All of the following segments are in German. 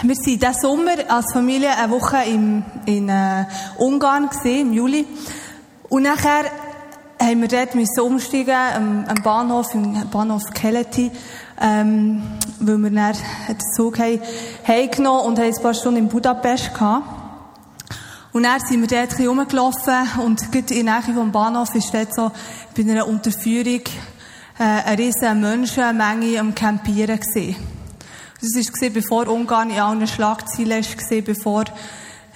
Wir waren diesen Sommer als Familie eine Woche im, in äh, Ungarn gesehen, im Juli. Und nachher haben wir dort müssen umsteigen am, am Bahnhof, im Bahnhof Keleti, ähm, weil wir dann den Zug haben, heimgenommen und haben ein paar Stunden in Budapest gehabt. Und dann sind wir dort ein rumgelaufen und gerade in der Nähe vom Bahnhof ist dort so bei einer Unterführung äh, eine riesige Menschenmenge am Campieren gesehen. Das war, bevor Ungarn in allen Schlagzeilen war, bevor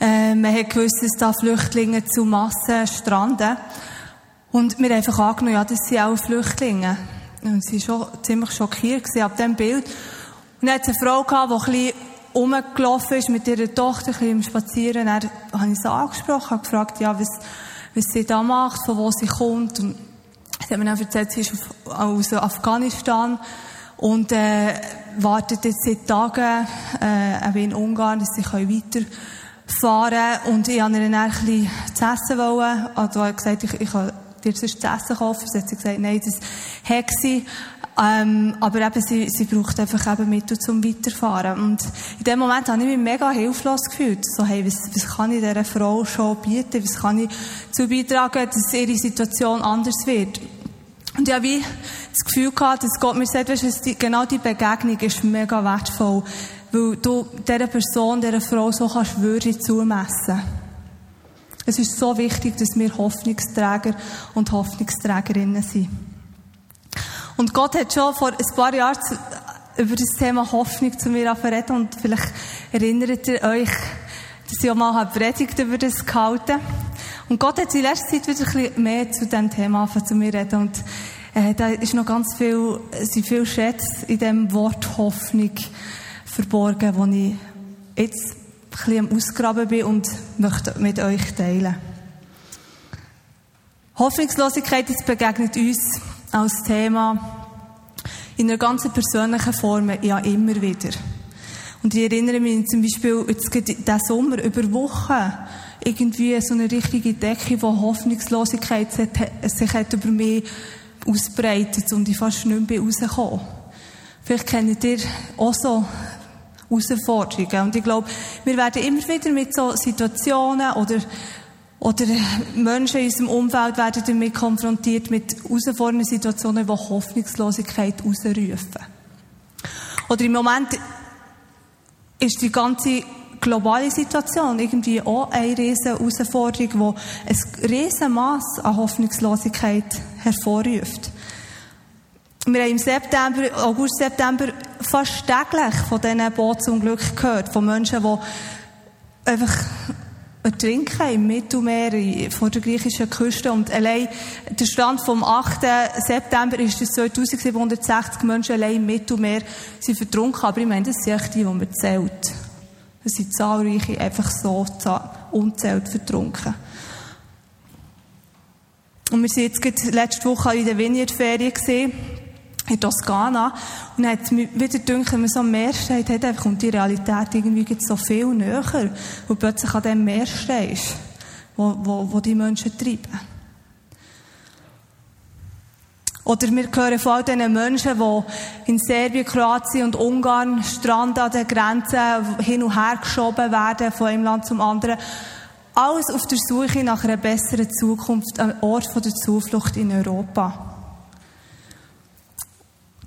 äh, man hat gewusst, dass da Flüchtlinge zu Massen stranden. Und wir haben einfach angenommen, ja, das sind auch Flüchtlinge. Und sie war schon ziemlich schockiert ab diesem Bild. Und dann hat eine Frau gehabt, die ein bisschen rumgelaufen ist mit ihrer Tochter, ein bisschen im Spazieren. Dann habe ich sie angesprochen, habe gefragt, ja, was, was sie da macht, von wo sie kommt. Und sie hat mir dann erzählt, sie ist aus Afghanistan und äh, wartet jetzt seit Tagen äh, in Ungarn, dass sie weiterfahren können. Und ich wollte ihr dann ein bisschen zu essen. Wollen. Also er hat gesagt, ich, ich kann dir sonst zu essen kaufen. Sie hat gesagt, nein, das hat sie. Ähm, aber eben, sie, sie braucht einfach eben Mittel zum Weiterfahren. Und in dem Moment habe ich mich mega hilflos gefühlt. So, hey, was, was kann ich dieser Frau schon bieten? Was kann ich dazu beitragen, dass ihre Situation anders wird? Und ich habe wie das Gefühl gehabt, dass Gott mir sagt, weißt, die, genau die Begegnung ist mega wertvoll, weil du dieser Person, dieser Frau so kannst Würde zumessen. Es ist so wichtig, dass wir Hoffnungsträger und Hoffnungsträgerinnen sind. Und Gott hat schon vor ein paar Jahren über das Thema Hoffnung zu mir reden und vielleicht erinnert ihr euch, dass ich auch mal Predigt über das gehalten Und Gott hat in letzter Zeit wieder ein bisschen mehr zu diesem Thema zu mir reden und äh, da ist noch ganz viel, sind viele Schätze in dem Wort Hoffnung verborgen, wo ich jetzt ein bisschen am Ausgraben bin und möchte mit euch teilen. Hoffnungslosigkeit das begegnet uns als Thema in einer ganz persönlichen Form ja immer wieder. Und ich erinnere mich zum Beispiel jetzt diesen Sommer über Wochen irgendwie so eine richtige Decke von Hoffnungslosigkeit sich hat über mich ausbreitet und ich fast nicht mehr rausgekommen. Vielleicht kennt ihr auch so Herausforderungen. Und ich glaube, wir werden immer wieder mit so Situationen oder oder Menschen in unserem Umfeld werden damit konfrontiert mit herausfordernden Situationen, die Hoffnungslosigkeit ausrufen. Oder im Moment ist die ganze globale Situation irgendwie auch eine riesige Herausforderung, die ein riesen Mass an Hoffnungslosigkeit hervorruft. Wir haben im September, August, September fast täglich von diesen Bootsunglücken gehört, von Menschen, die einfach ertrinken im Mittelmeer vor der griechischen Küste. Und allein der Stand vom 8. September ist es 2760 Menschen allein im Mittelmeer sind vertrunken. Aber ich meine, das sind echt die, die man zählt. Es sind zahlreiche einfach so unzählt vertrunken. Und wir sind jetzt gerade letzte Woche in der Vineyard-Ferien gesehen in Toskana. Und dann hat mir wieder gedacht, wenn man so am Meer steht, hat, kommt die Realität irgendwie so viel näher, wo plötzlich an dem Meer stehst, wo, wo, wo die Menschen treiben. Oder wir hören von all diesen Menschen, die in Serbien, Kroatien und Ungarn stranden an den Grenzen hin und her geschoben werden, von einem Land zum anderen. Alles auf der Suche nach einer besseren Zukunft, einem Ort der Zuflucht in Europa.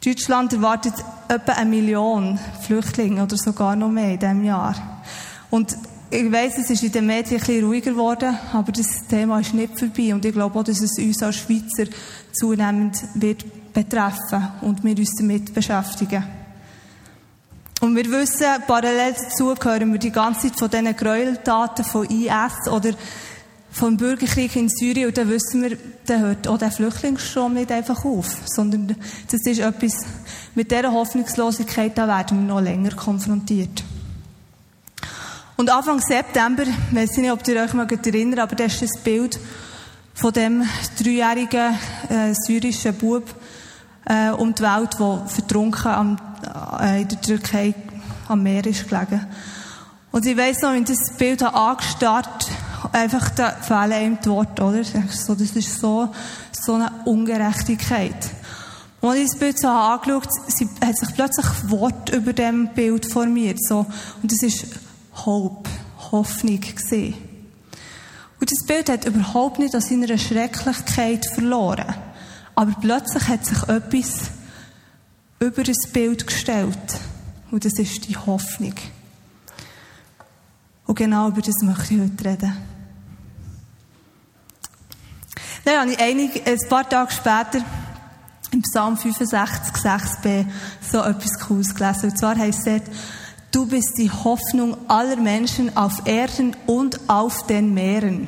Deutschland erwartet etwa eine Million Flüchtlinge oder sogar noch mehr in diesem Jahr. Und ich weiss, es ist in den Medien ein bisschen ruhiger geworden, aber das Thema ist nicht vorbei. Und ich glaube auch, dass es uns als Schweizer zunehmend wird betreffen und wir uns damit beschäftigen. Und wir wissen, parallel dazu hören wir die ganze Zeit von diesen Gräueltaten von IS oder vom Bürgerkrieg in Syrien und dann wissen wir, dann hört auch der Flüchtlingsstrom nicht einfach auf, sondern das ist etwas, mit dieser Hoffnungslosigkeit, da werden wir noch länger konfrontiert. Und Anfang September, ich weiß nicht, ob ihr euch mal erinnert, aber das ist das Bild von dem dreijährigen äh, syrischen Bub äh, um die Welt, der vertrunken am, äh, in der Türkei am Meer ist gelegen. Und ich weiss noch, wenn das Bild angestarrt einfach da fehlen ihm die Worte, oder? So, das ist so, so eine Ungerechtigkeit. als ich das Bild so angeschaut habe, hat sich plötzlich Wort über dem Bild formiert. So. Und das ist Hope, Hoffnung gesehen. Und das Bild hat überhaupt nicht an seiner Schrecklichkeit verloren. Aber plötzlich hat sich etwas über das Bild gestellt. Und das ist die Hoffnung. Und genau über das möchte ich heute reden. Dann habe ich einig, ein paar Tage später im Psalm 65, 6b so etwas Cooles gelesen. Und zwar heißt es du bist die Hoffnung aller Menschen auf Erden und auf den Meeren.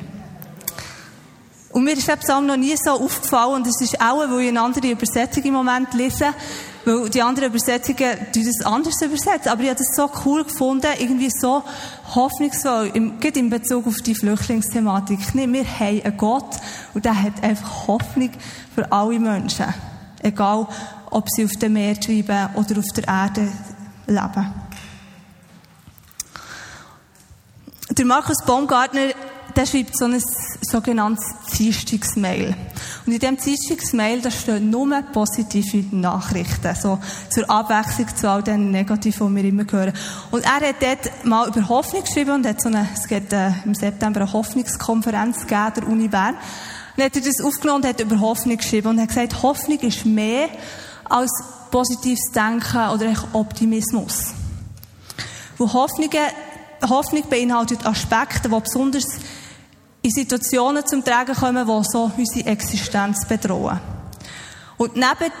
Und mir ist der Psalm noch nie so aufgefallen und es ist auch, weil ich eine andere Übersetzung im Moment lese, weil die anderen Übersetzungen das anders übersetzen. Aber ich habe das so cool gefunden, irgendwie so hoffnungsvoll, im, gerade in Bezug auf die Flüchtlingsthematik. Nicht, wir haben einen Gott und der hat einfach Hoffnung für alle Menschen. Egal, ob sie auf dem Meer schreiben oder auf der Erde leben. Der Markus Baumgartner der schreibt so ein sogenanntes Dienstagsmail. Und in diesem Dienstagsmail, da stehen nur positive Nachrichten, so zur Abwechslung zu all den Negativen, die wir immer hören. Und er hat dort mal über Hoffnung geschrieben und hat so eine, es geht äh, im September eine Hoffnungskonferenz gegeben, der Uni Bern. Und hat er das aufgenommen und hat über Hoffnung geschrieben und hat gesagt, Hoffnung ist mehr als positives Denken oder Optimismus. Wo Hoffnungen Hoffnung beinhaltet Aspekte, die besonders in Situationen zum Tragen kommen, die so unsere Existenz bedrohen. Und neben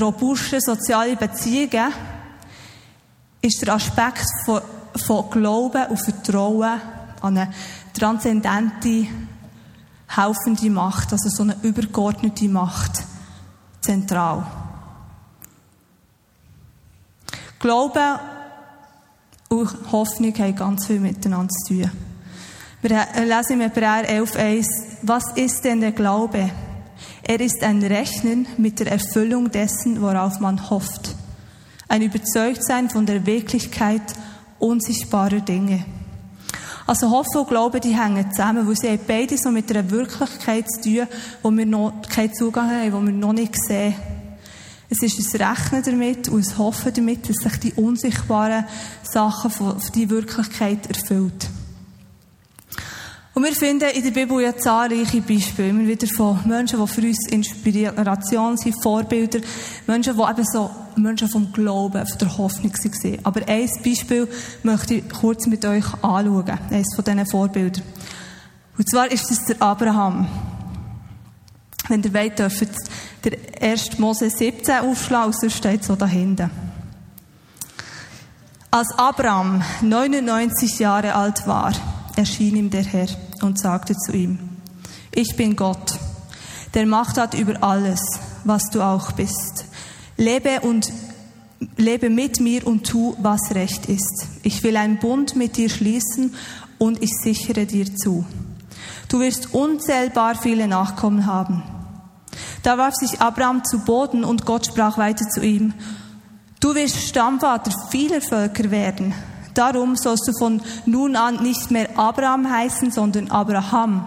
robusten sozialen Beziehungen ist der Aspekt von, von Glauben und Vertrauen an eine transzendente, helfende Macht, also so eine übergeordnete Macht, zentral. Glauben und Hoffnung haben ganz viel miteinander zu tun. Wir lesen im Hebräer 11,1, was ist denn der Glaube? Er ist ein Rechnen mit der Erfüllung dessen, worauf man hofft. Ein Überzeugtsein von der Wirklichkeit unsichtbarer Dinge. Also Hoffnung und Glaube, die hängen zusammen, weil sie haben beide so mit einer Wirklichkeit zu tun, wo wir noch keinen Zugang haben, wo wir noch nicht sehen. Es ist ein Rechnen damit und ein Hoffen damit, dass sich die unsichtbaren Sachen von die Wirklichkeit erfüllt. Und wir finden in der Bibel ja zahlreiche Beispiele, immer wieder von Menschen, die für uns Inspiration sind, Vorbilder, Menschen, die eben so Menschen vom Glauben, von der Hoffnung waren. Aber ein Beispiel möchte ich kurz mit euch anschauen, eines von diesen Vorbildern. Und zwar ist es der Abraham. Wenn ihr wollt, dürft der 1. Mose 17 aufschlagen, sonst steht so da hinten. Als Abraham 99 Jahre alt war, erschien ihm der Herr und sagte zu ihm, ich bin Gott, der Macht hat über alles, was du auch bist. Lebe und lebe mit mir und tu, was recht ist. Ich will einen Bund mit dir schließen und ich sichere dir zu. Du wirst unzählbar viele Nachkommen haben. Da warf sich Abraham zu Boden und Gott sprach weiter zu ihm, du wirst Stammvater vieler Völker werden. Darum sollst du von nun an nicht mehr Abraham heißen, sondern Abraham.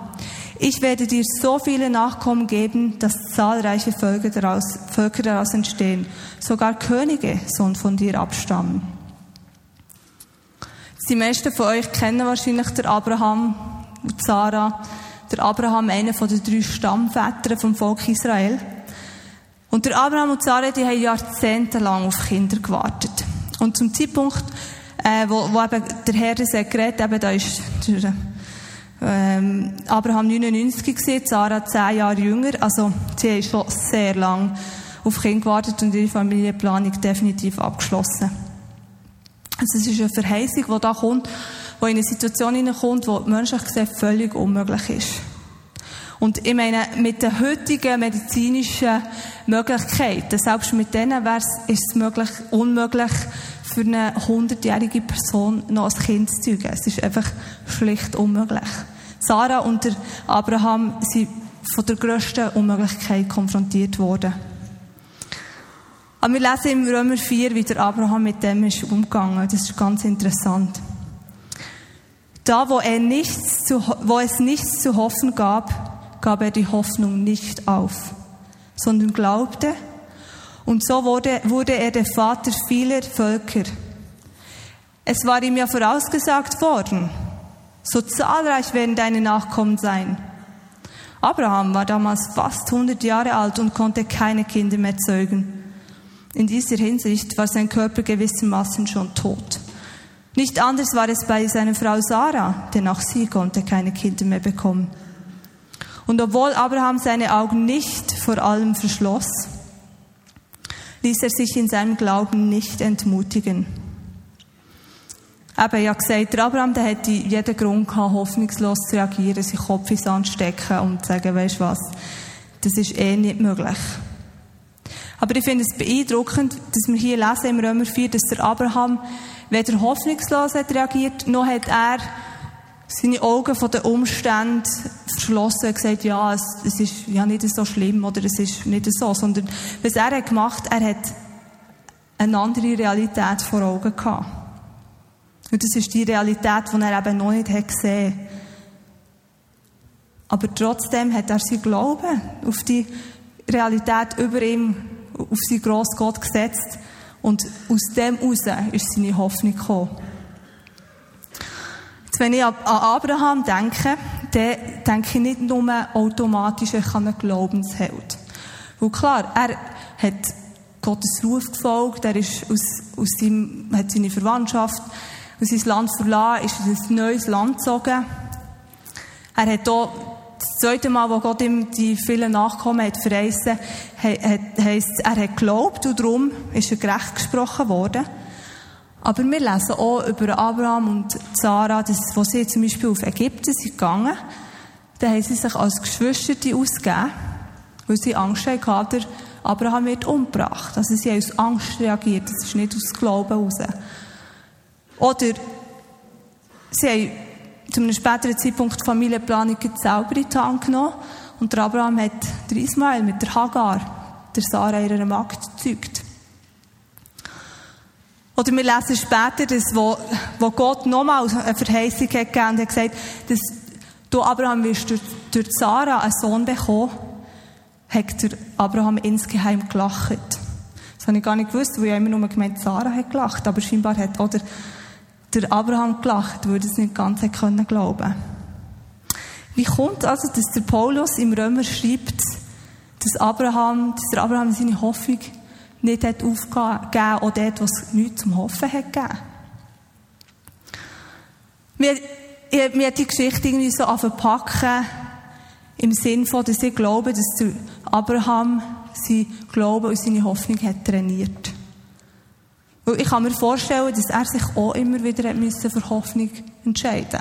Ich werde dir so viele Nachkommen geben, dass zahlreiche Völker daraus, Völker daraus entstehen. Sogar Könige sollen von dir abstammen. Die meisten von euch kennen wahrscheinlich der Abraham und Sarah. Der Abraham, einer von den drei Stammvätern vom Volk Israel. Und der Abraham und Sarah, die haben jahrzehntelang auf Kinder gewartet. Und zum Zeitpunkt, äh, wo, wo eben der Herr das hat eben da ist der, ähm, Abraham 99 gewesen, Sarah 10 Jahre jünger, also sie haben schon sehr lang auf Kind gewartet und ihre Familienplanung definitiv abgeschlossen. Also es ist eine Verheißung, die da kommt, die in eine Situation hineinkommt, die menschlich gesehen völlig unmöglich ist. Und ich meine, mit den heutigen medizinischen Möglichkeiten, selbst mit denen wäre es möglich, unmöglich, für eine hundertjährige Person noch ein Kind zu zeugen. Es ist einfach schlicht unmöglich. Sarah und der Abraham sind von der grössten Unmöglichkeit konfrontiert worden. Aber wir lesen im Römer 4, wie der Abraham mit dem ist umgegangen. Das ist ganz interessant. Da, wo, er nichts zu, wo es nichts zu hoffen gab, gab er die Hoffnung nicht auf, sondern glaubte Und so wurde, wurde er der Vater vieler Völker. Es war ihm ja vorausgesagt worden, so zahlreich werden deine Nachkommen sein. Abraham war damals fast 100 Jahre alt und konnte keine Kinder mehr zeugen. In dieser Hinsicht war sein Körper gewissermaßen schon tot. Nicht anders war es bei seiner Frau Sarah, denn auch sie konnte keine Kinder mehr bekommen. Und obwohl Abraham seine Augen nicht vor allem verschloss, ließ er sich in seinem Glauben nicht entmutigen. Eben, ja gesagt, der Abraham, der hätte jeden Grund gehabt, hoffnungslos zu reagieren, sich Kopf ins Sand stecken und zu sagen, weisst was, das ist eh nicht möglich. Aber ich finde es beeindruckend, dass wir hier lesen im Römer 4, dass der Abraham weder hoffnungslos hat reagiert, noch hat er seine Augen von den Umständen verschlossen und gesagt, ja, es, es, ist ja nicht so schlimm oder es ist nicht so, sondern was er hat gemacht, er hat eine andere Realität vor Augen gehabt. Und das ist die Realität, die er eben noch nicht hat gesehen Aber trotzdem hat er sein Glauben auf die Realität über ihm, auf seinen grossen Gott gesetzt. Und aus dem heraus ist seine Hoffnung gekommen. Jetzt, wenn ich an Abraham denke, dann denke ich nicht nur automatisch an einen Glaubensheld. Weil klar, er hat Gottes Ruf gefolgt, er ist aus, aus seinem, hat seine Verwandtschaft und sein Land verlassen, ist in ein neues Land gezogen. Er hat auch das zweite Mal, wo Gott ihm die vielen Nachkommen hat verheißen, heisst, er hat geglaubt und darum ist er gerecht gesprochen worden. Aber wir lesen auch über Abraham und Sarah, dass, wo sie zum Beispiel auf Ägypten sind gegangen, da haben sie sich als Geschwister ausgegeben, weil sie Angst hatten, der Abraham wird umgebracht. Also sie haben aus Angst reagiert, das ist nicht aus Glauben heraus. Oder sie haben zu einem späteren Zeitpunkt die Familienplanung selber in die Hand genommen und der Abraham hat der Ismael mit der Hagar, der Sarah ihrer Magd, gezeugt. Oder wir lesen später, dass, wo, wo Gott nochmal eine Verheißung hat gegeben und hat gesagt, dass du Abraham wirst durch, durch Sarah einen Sohn bekommen, hat der Abraham insgeheim gelacht. Das habe ich gar nicht gewusst, weil ich immer nur gemeint, Sarah hat gelacht, aber scheinbar hat, oder, der Abraham gelacht, würde es nicht ganz können glauben. Wie kommt also, dass der Paulus im Römer schreibt, dass Abraham, dass der Abraham seine Hoffnung nicht hat aufgegeben oder dort, was nichts zum Hoffen hat gegeben? Mir, mir hat die Geschichte irgendwie so verpacken im Sinn von, dass ich glaube, dass der Abraham sein Glauben und seine Hoffnung hat trainiert. Weil ich kann mir vorstellen, dass er sich auch immer wieder für Hoffnung entscheiden.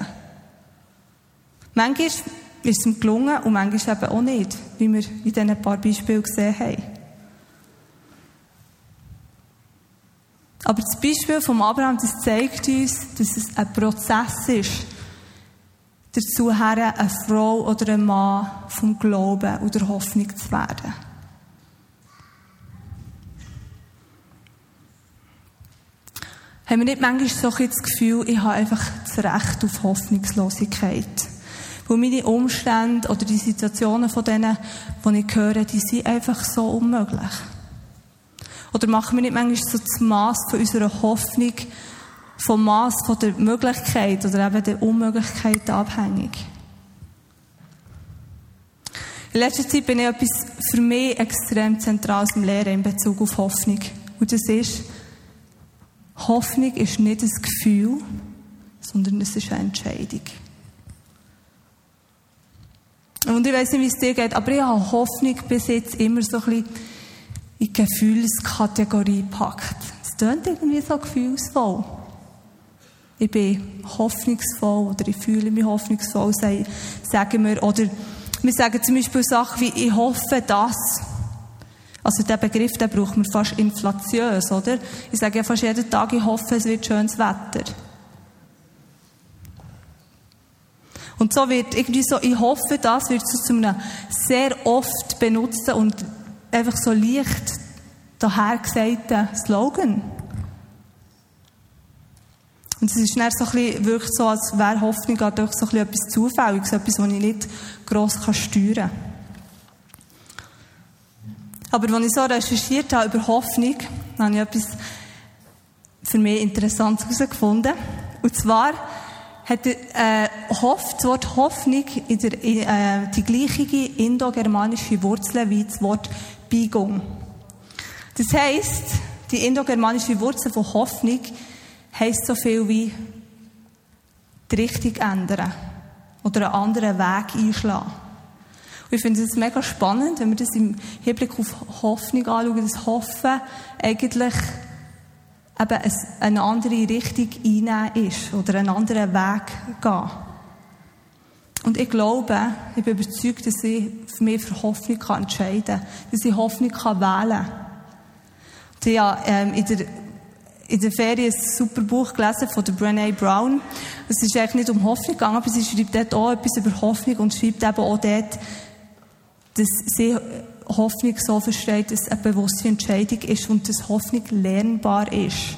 Manchmal ist es ihm gelungen und manchmal eben auch nicht, wie wir in diesen paar Beispielen gesehen haben. Aber das Beispiel von Abraham, das zeigt uns, dass es ein Prozess ist, dazu her, eine Frau oder ein Mann vom Glauben oder Hoffnung zu werden. Haben wir nicht manchmal so ein das Gefühl, ich habe einfach das Recht auf Hoffnungslosigkeit. Weil meine Umstände oder die Situationen von denen, die ich höre, die sind einfach so unmöglich. Oder machen wir nicht manchmal so das Maß von unserer Hoffnung vom Maß von der Möglichkeit oder eben der Unmöglichkeit abhängig? In letzter Zeit bin ich etwas für mich extrem zentrales im Lehren in Bezug auf Hoffnung. Und das ist, Hoffnung ist nicht ein Gefühl, sondern es ist eine Entscheidung. Und ich weiß nicht, wie es dir geht, aber ich habe Hoffnung bis jetzt immer so ein bisschen in die Gefühlskategorie gepackt. Es klingt irgendwie so gefühlsvoll. Ich bin hoffnungsvoll oder ich fühle mich hoffnungsvoll, sagen wir. Oder wir sagen zum Beispiel Sachen wie, ich hoffe, dass. Also der Begriff, den braucht man fast inflatiös, oder? Ich sage ja fast jeden Tag, ich hoffe, es wird schönes Wetter. Und so wird irgendwie so, ich hoffe, das wird so zu einem sehr oft benutzten und einfach so leicht dahergesagten Slogan. Und es ist dann so ein bisschen, so, als wäre Hoffnung durch so ein bisschen etwas Zufälliges, etwas, was ich nicht gross steuern kann. Aber als ich so recherchiert habe über Hoffnung, habe ich etwas für mich Interessantes herausgefunden. Und zwar hat äh, Hoff, das Wort Hoffnung in der, äh, die gleiche indogermanische Wurzel wie das Wort Biegung. Das heisst, die indogermanische Wurzel von Hoffnung heisst so viel wie die Richtung ändern oder einen anderen Weg einschlagen. Ich finde es mega spannend, wenn wir das im Hinblick auf Hoffnung anschauen, dass Hoffen eigentlich eben eine andere Richtung einnehmen ist oder einen anderen Weg gehen. Und ich glaube, ich bin überzeugt, dass ich für mich für Hoffnung entscheiden kann, dass ich Hoffnung wählen kann. Ich habe ähm, in der in der Ferien ein super Buch gelesen von der Brené Brown. Es ist eigentlich nicht um Hoffnung gegangen, aber sie schreibt dort auch etwas über Hoffnung und schreibt eben auch dort, dass sie Hoffnung so versteht, dass es eine bewusste Entscheidung ist und dass Hoffnung lernbar ist.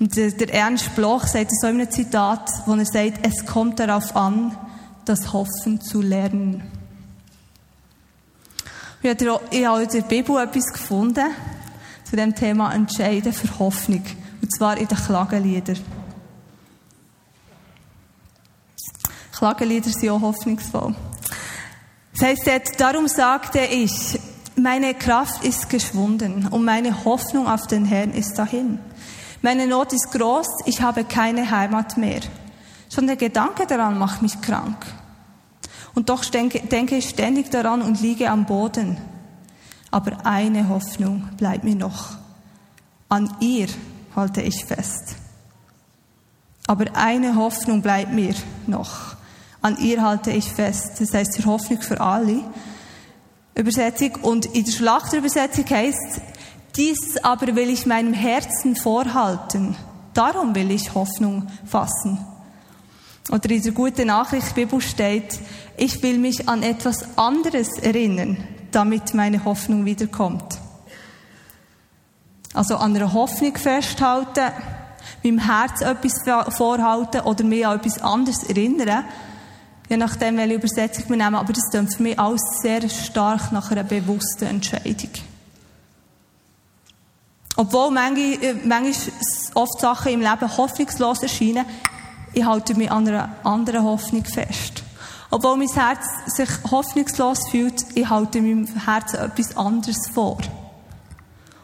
Und der, Ernst Bloch sagt so in einem Zitat, wo er sagt, es kommt darauf an, das Hoffen zu lernen. Ich habe in der Bibel etwas gefunden zu dem Thema Entscheiden für Hoffnung. Und zwar in den Klageliedern. Klagelieder sind auch hoffnungsvoll. Das heißt jetzt, darum sagte ich, meine Kraft ist geschwunden und meine Hoffnung auf den Herrn ist dahin. Meine Not ist groß, ich habe keine Heimat mehr. Schon der Gedanke daran macht mich krank. Und doch denke, denke ich ständig daran und liege am Boden. Aber eine Hoffnung bleibt mir noch. An ihr halte ich fest. Aber eine Hoffnung bleibt mir noch. An ihr halte ich fest. Das heißt, die Hoffnung für alle. Übersetzung. Und in der Schlachterübersetzung heißt, dies aber will ich meinem Herzen vorhalten. Darum will ich Hoffnung fassen. Oder in der guten Nachricht Bibel steht, ich will mich an etwas anderes erinnern, damit meine Hoffnung wiederkommt. Also an einer Hoffnung festhalten, meinem Herz etwas vorhalten oder mich an etwas anderes erinnern, je nachdem, welche Übersetzung wir nehmen. Aber das klingt für mich alles sehr stark nach einer bewussten Entscheidung. Obwohl manchmal, äh, oft Sachen im Leben hoffnungslos erscheinen, ich halte mich an einer anderen Hoffnung fest. Obwohl mein Herz sich hoffnungslos fühlt, ich halte meinem Herzen etwas anderes vor.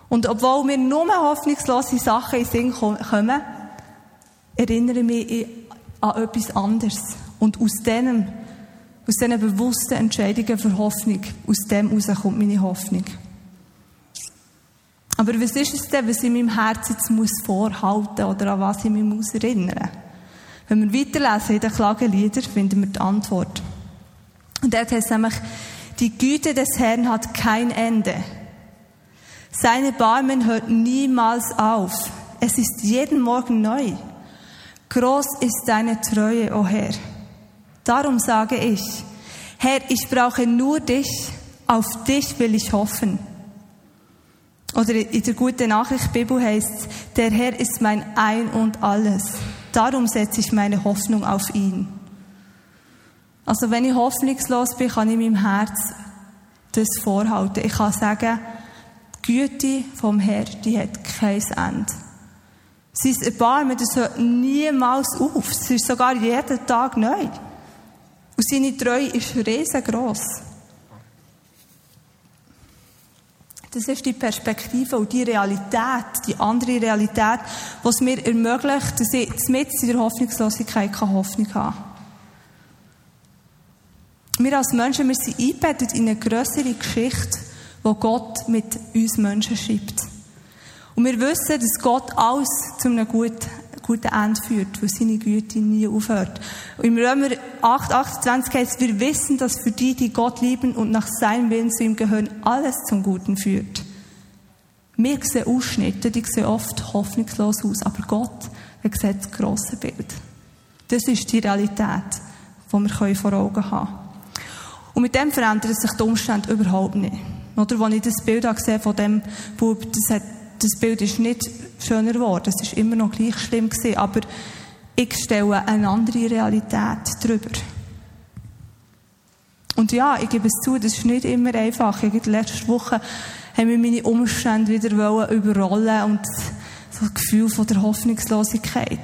Und obwohl mir nur hoffnungslose Sachen in den Sinn kommen, erinnere ich mich an etwas anderes. Und aus diesem, aus diesen bewussten Entscheidungen für Hoffnung, aus dem heraus kommt meine Hoffnung. Aber was ist es denn, was ich meinem Herzen jetzt muss vorhalten oder an was ich mich muss erinnern Wenn wir weiterlesen in den Klageliedern, finden wir die Antwort. Und dort heißt es nämlich, die Güte des Herrn hat kein Ende. Seine Barmen hört niemals auf. Es ist jeden Morgen neu. Groß ist deine Treue, o oh Herr. Darum sage ich, Herr, ich brauche nur dich, auf dich will ich hoffen. Oder in der guten Nachricht Bibel heißt der Herr ist mein Ein und Alles. Darum setze ich meine Hoffnung auf ihn. Also wenn ich hoffnungslos bin, kann ich meinem Herz das vorhalten. Ich kann sagen, die Güte vom Herrn, die hat kein Ende. Sein Erbarmen, das hört niemals auf. Es ist sogar jeden Tag neu. Und seine Treue ist riesengroß. Das ist die Perspektive und die Realität, die andere Realität, die es mir ermöglicht, dass ich mit in der Hoffnungslosigkeit keine Hoffnung habe. Wir als Menschen, wir sind eingebettet in eine größere Geschichte, wo Gott mit uns Menschen schreibt. Und wir wissen, dass Gott alles zu einem guten, guten Ende führt, weil seine Güte nie aufhört. Und im Römer 8, 28 heißt, wir wissen, dass für die, die Gott lieben und nach seinem Willen zu ihm gehören, alles zum Guten führt. Wir sehen Ausschnitte, die sehen oft hoffnungslos aus, aber Gott, er sieht das grosse Bild. Das ist die Realität, die wir vor Augen haben können. Und mit dem verändert sich die Umstände überhaupt nicht. Oder, als ich das Bild von dem Bub, das, hat, das Bild ist nicht schöner geworden. Es ist immer noch gleich schlimm gewesen. Aber ich stelle eine andere Realität drüber. Und ja, ich gebe es zu, das ist nicht immer einfach. Ich letzte Woche haben wir meine Umstände wieder überrollen und so ein Gefühl von der Hoffnungslosigkeit.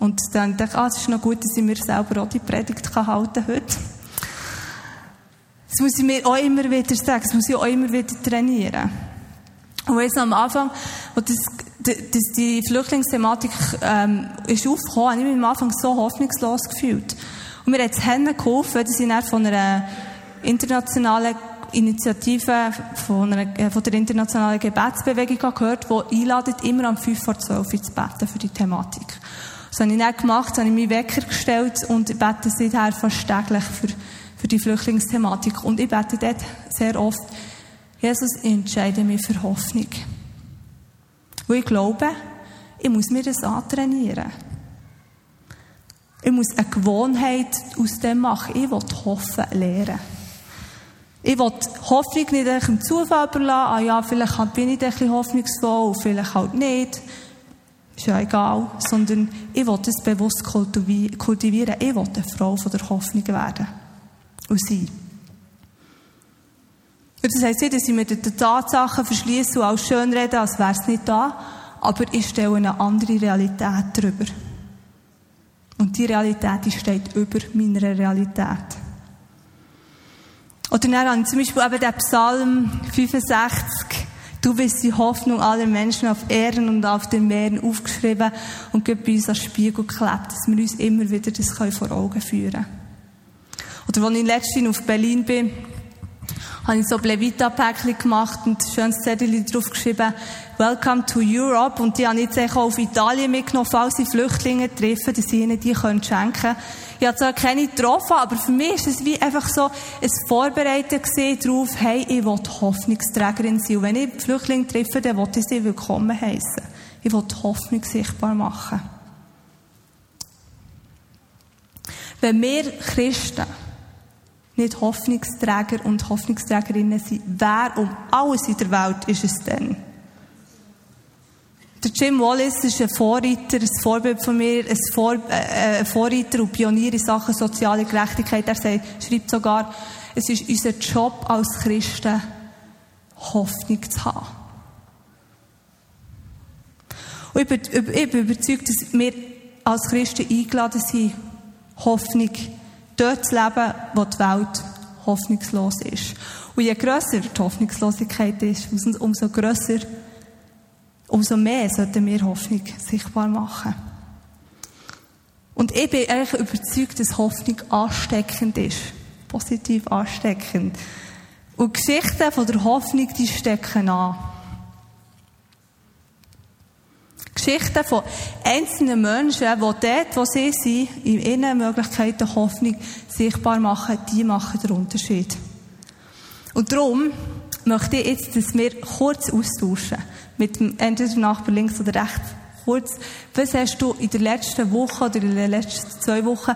Und dann dachte ich, ah, es ist noch gut, dass ich mir selber auch die Predigt halten kann heute. Das muss ich mir auch immer wieder sagen, das muss ich auch immer wieder trainieren. Und jetzt am Anfang, wo das, das, die Flüchtlingsthematik ähm, ist aufgekommen, habe ich mich am Anfang so hoffnungslos gefühlt. Und mir hat es Hände geholfen, ich dann von einer internationalen Initiative von, einer, äh, von der internationalen Gebetsbewegung gehört, die einladet, immer am 5 vor 12 Uhr zu beten für die Thematik. Das habe ich dann gemacht, habe ich mich Wecker gestellt und bete seither fast täglich für, für die Flüchtlingsthematik. Und ich bete dort sehr oft, Jesus, ich entscheide mich für Hoffnung. Weil ich glaube, ich muss mir das antrainieren. Ich muss eine Gewohnheit aus dem machen. Ich will hoffen lernen. Ich will Hoffnung nicht im Zufall überlassen. Ah ja, vielleicht bin ich ein bisschen hoffnungsvoll, vielleicht halt nicht. Ist ja egal. Sondern ich will es bewusst kultivieren. Ich will eine Frau von der Hoffnung werden. Und sein. Und das heisst nicht, dass ich mir die Tatsachen verschließe und alles schön rede, als wäre es nicht da. Aber ich stelle eine andere Realität drüber. Und die Realität die steht über meiner Realität. Oder dann habe ich zum Beispiel eben den Psalm 65. Du bist die Hoffnung aller Menschen auf Erden und auf den Meeren aufgeschrieben und bei uns als Spiegel geklebt, dass wir uns immer wieder das vor Augen führen können. Oder als ich letztens auf Berlin bin, habe ich so Levita-Päckchen gemacht und ein schönes Zettel drauf geschrieben, Welcome to Europe. Und die habe ich jetzt auch auf Italien mitgenommen, falls sie Flüchtlinge treffen, dass sie ihnen die schenken können. Ich habe zwar keine getroffen, aber für mich ist es wie einfach so ein Vorbereiten darauf, hey, ich will Hoffnungsträgerin sein. Und wenn ich Flüchtlinge treffe, dann will ich sie willkommen heißen. Ich will Hoffnung sichtbar machen. Wenn wir Christen nicht Hoffnungsträger und Hoffnungsträgerinnen sind, wer um alles in der Welt ist es denn? Der Jim Wallace ist ein Vorreiter, ein Vorbild von mir, ein, Vor äh, Vorreiter und Pionier in Sachen soziale Gerechtigkeit. Er sagt, schreibt sogar, es ist unser Job als Christen, Hoffnung zu haben. Und ich bin, ich bin überzeugt, dass wir als Christen eingeladen sind, Hoffnung dort zu leben, wo die Welt hoffnungslos ist. Und je grösser die Hoffnungslosigkeit ist, umso grösser umso mehr sollten wir Hoffnung sichtbar machen. Und ich bin eigentlich überzeugt, dass Hoffnung ansteckend ist. Positiv ansteckend. Und Geschichten von der Hoffnung, die stecken an. Geschichten von einzelnen Menschen, die dort, wo sie sind, in ihren Möglichkeiten Hoffnung sichtbar machen, die machen den Unterschied. Und darum möchte ich jetzt, dass wir kurz austauschen mit dem entweder Nachbar links oder rechts kurz. Was hast du in der letzten Woche oder in den letzten zwei Wochen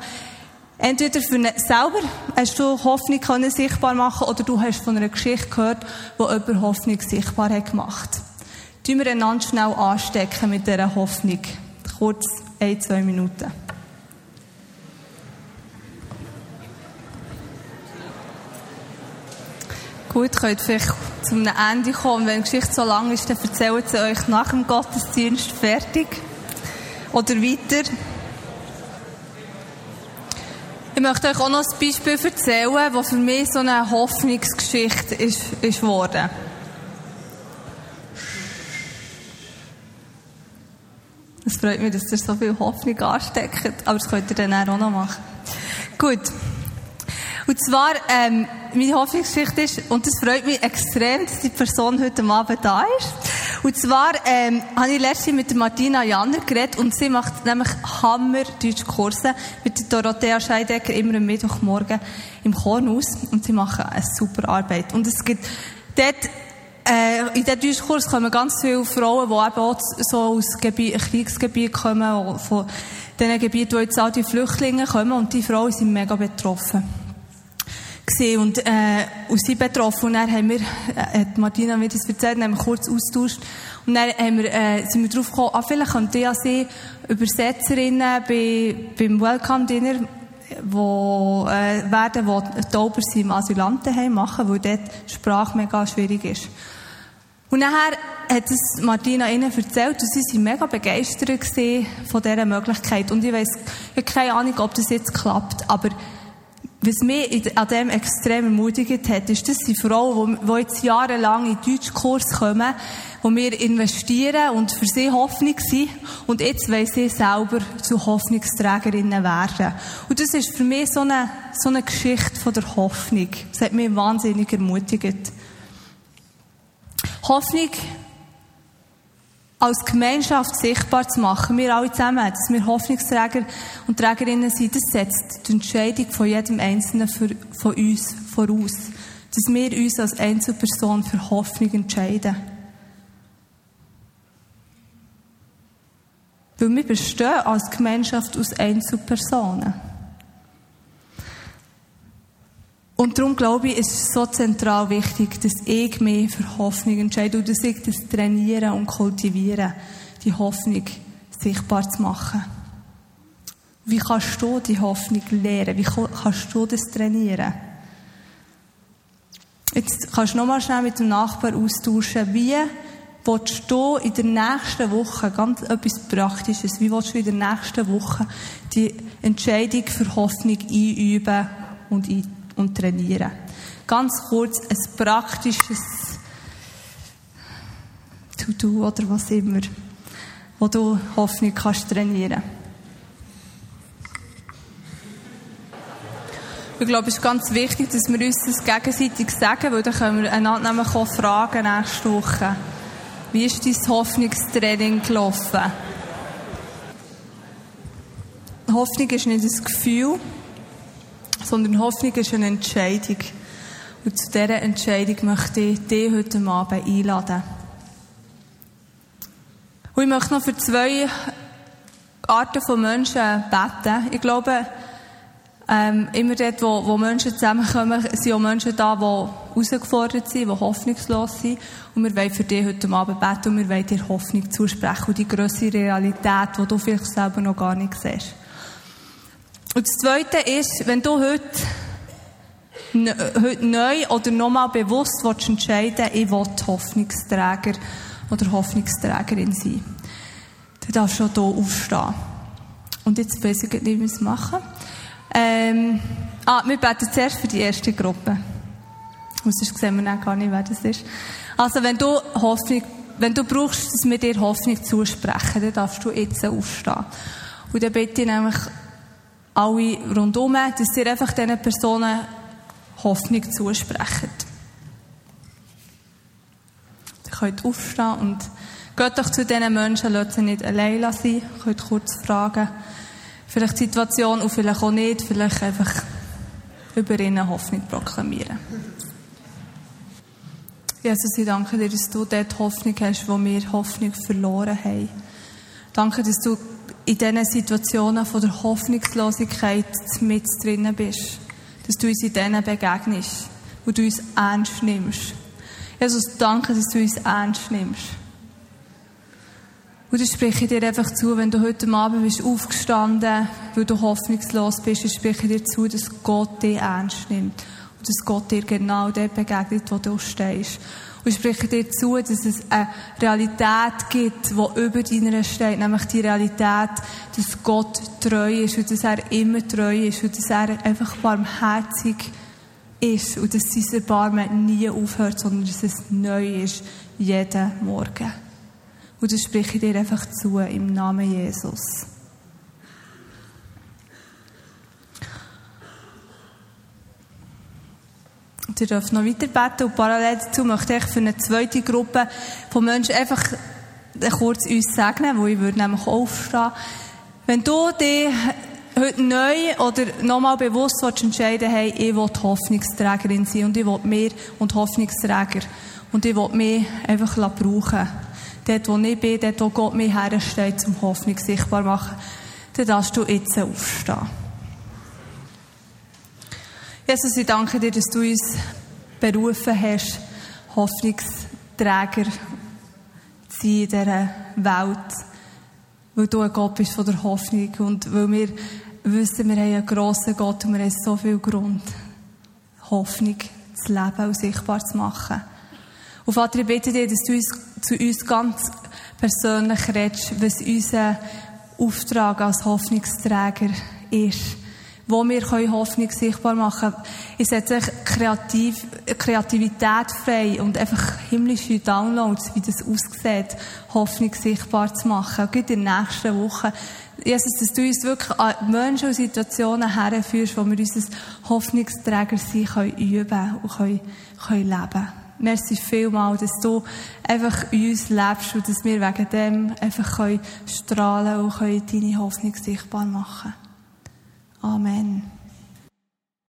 entweder für eine selber hast du Hoffnung können sichtbar machen oder du hast von einer Geschichte gehört, wo jemand Hoffnung sichtbar hat gemacht. Tun wir einander schnell anstecken mit dieser Hoffnung. Kurz ein, zwei Minuten. Gut, könnt vielleicht zum Ende kommen. Wenn die Geschichte so lang ist, dann erzählt sie euch nach dem Gottesdienst fertig. Oder weiter. Ich möchte euch auch noch ein Beispiel erzählen, das für mich so eine Hoffnungsgeschichte ist, ist geworden. Es freut mich, dass ihr so viel Hoffnung ansteckt, aber das könnt ihr dann auch noch machen. Gut. Und zwar, ähm, meine Hoffnungsgeschichte ist, und das freut mich extrem, dass die Person heute Abend da ist. Und zwar, ähm, habe ich letztens mit Martina Janner geredet und sie macht nämlich Hammer Deutsch Kurse mit Dorothea Scheidecker immer am Mittwochmorgen im Kornhaus und sie machen eine super Arbeit. Und es gibt dort äh, in diesem Deutschkurs kommen ganz viele Frauen, die eben auch so aus Gebiet, Kriegsgebieten kommen, von den Gebieten, wo jetzt all die Flüchtlinge kommen und die Frauen sind mega betroffen gesehen und, äh, und sie betroffen. Und dann haben wir, äh, hat Martina mir das erzählt, haben wir kurz austauscht. Und dann haben wir, äh, sind wir drauf gekommen, ah, vielleicht könnte ja sie Übersetzerinnen bei, beim Welcome Dinner, wo, äh, werden, wo Tauber im Asylantenheim machen, weil dort die Sprache mega schwierig ist. Und nachher hat es Martina ihnen erzählt und sie waren mega begeistert von dieser Möglichkeit. Und ich weiss, ich habe keine Ahnung, ob das jetzt klappt, aber was mich an dem extrem ermutigt hat, ist, dass die Frauen, die jetzt jahrelang in Deutschkurs kommen, wo wir investieren und für sie Hoffnung sind und jetzt wollen sie selber zu Hoffnungsträgerinnen werden. Und das ist für mich so eine, so eine Geschichte von der Hoffnung. Das hat mich wahnsinnig ermutigt. Hoffnung als Gemeinschaft sichtbar zu machen, wir alle zusammen, dass wir Hoffnungsträger und Trägerinnen sind, das setzt die Entscheidung von jedem Einzelnen für, von uns voraus. Dass wir uns als Einzelperson für Hoffnung entscheiden. Weil wir bestehen als Gemeinschaft aus Einzelpersonen. Und darum glaube ich, ist es so zentral wichtig, dass ich mich für Hoffnung entscheide und dass ich das trainieren und kultivieren, die Hoffnung sichtbar zu machen. Wie kannst du die Hoffnung lernen? Wie kannst du das trainieren? Jetzt kannst du nochmal schnell mit dem Nachbar austauschen, wie willst du in der nächsten Woche, ganz etwas Praktisches, wie willst du in der nächsten Woche die Entscheidung für Hoffnung einüben und einüben? Und trainieren. Ganz kurz ein praktisches To-Do oder was immer, wo du Hoffnung kannst trainieren. Ich glaube, es ist ganz wichtig, dass wir uns das gegenseitig sagen, weil dann können wir einander nämlich auch fragen nächste Woche. Wie ist dein Hoffnungstraining gelaufen? Hoffnung ist nicht ein Gefühl, sondern Hoffnung ist eine Entscheidung. Und zu dieser Entscheidung möchte ich dich heute Abend einladen. Und ich möchte noch für zwei Arten von Menschen beten. Ich glaube, ähm, immer dort, wo, wo Menschen zusammenkommen, sind auch Menschen da, die herausgefordert sind, die hoffnungslos sind. Und wir wollen für dich heute Abend beten und wir wollen dir Hoffnung zusprechen und die größere Realität, die du vielleicht selber noch gar nicht siehst. Und das Zweite ist, wenn du heute, heute neu oder nochmal bewusst willst entscheiden ich will Hoffnungsträger oder Hoffnungsträgerin sein, dann darfst du hier aufstehen. Und jetzt weiß ich nicht, wie wir es machen. Ähm, ah, wir beten zuerst für die erste Gruppe. Und sonst sehen wir dann gar nicht, wer das ist. Also, wenn du Hoffnung, wenn du brauchst, dass wir dir Hoffnung zusprechen, dann darfst du jetzt aufstehen. Und dann bitte ich nämlich alle rundherum, dass ihr einfach diesen Personen Hoffnung zusprechen. Ihr könnt aufstehen und geht doch zu diesen Menschen, lasst sie nicht allein sein. Ihr könnt kurz fragen, vielleicht die Situation und vielleicht auch nicht, vielleicht einfach über ihnen Hoffnung proklamieren. Jesus, ich danke dir, dass du dort Hoffnung hast, wo wir Hoffnung verloren haben. Danke, dass du in diesen Situationen von der Hoffnungslosigkeit mit drinnen bist. Dass du uns in denen begegnest und du uns ernst nimmst. Jesus, danke, dass du uns ernst nimmst. Und ich spreche dir einfach zu, wenn du heute Abend bist aufgestanden, weil du hoffnungslos bist, ich spreche dir zu, dass Gott dich ernst nimmt. Und dass Gott dir genau dort begegnet, wo du stehst. Und spreche dir zu, dass es eine Realität gibt, die über deiner steht, nämlich die Realität, dass Gott treu ist und dass er immer treu ist und dass er einfach barmherzig ist und dass sein Erbarmen nie aufhört, sondern dass es neu ist, jeden Morgen. Und das spreche ich dir einfach zu im Namen Jesus. Ihr dürft noch weiter beten und parallel dazu möchte ich für eine zweite Gruppe von Menschen einfach kurz uns segnen, wo ich würde nämlich aufstehen. Wenn du dich heute neu oder nochmal bewusst entscheiden hey, ich will Hoffnungsträgerin sein und ich will mehr und Hoffnungsträger und ich will mich einfach brauchen. Dort, wo ich bin, dort, wo Gott mich herstellt, zum Hoffnung sichtbar machen, dann darfst du jetzt aufstehen. Jesus, ich danke dir, dass du uns berufen hast, Hoffnungsträger zu sein in dieser Welt. Weil du ein Gott bist von der Hoffnung und weil wir wissen, wir haben einen grossen Gott und wir haben so viel Grund, Hoffnung zu leben und sichtbar zu machen. Und Vater, ich bitte dich, dass du uns, zu uns ganz persönlich redest, was unser Auftrag als Hoffnungsträger ist wo wir Hoffnung sichtbar machen können. Ich setze kreativ, Kreativität frei und einfach himmlische Downloads, wie das aussieht, Hoffnung sichtbar zu machen. Auch in den nächsten Wochen. Jesus, dass du uns wirklich an Menschen und Situationen herführst, wo wir unser Hoffnungsträger sein können üben und können, können leben. Merci vielmal, dass du einfach in uns lebst und dass wir wegen dem einfach können strahlen und können deine Hoffnung sichtbar machen können. Amen.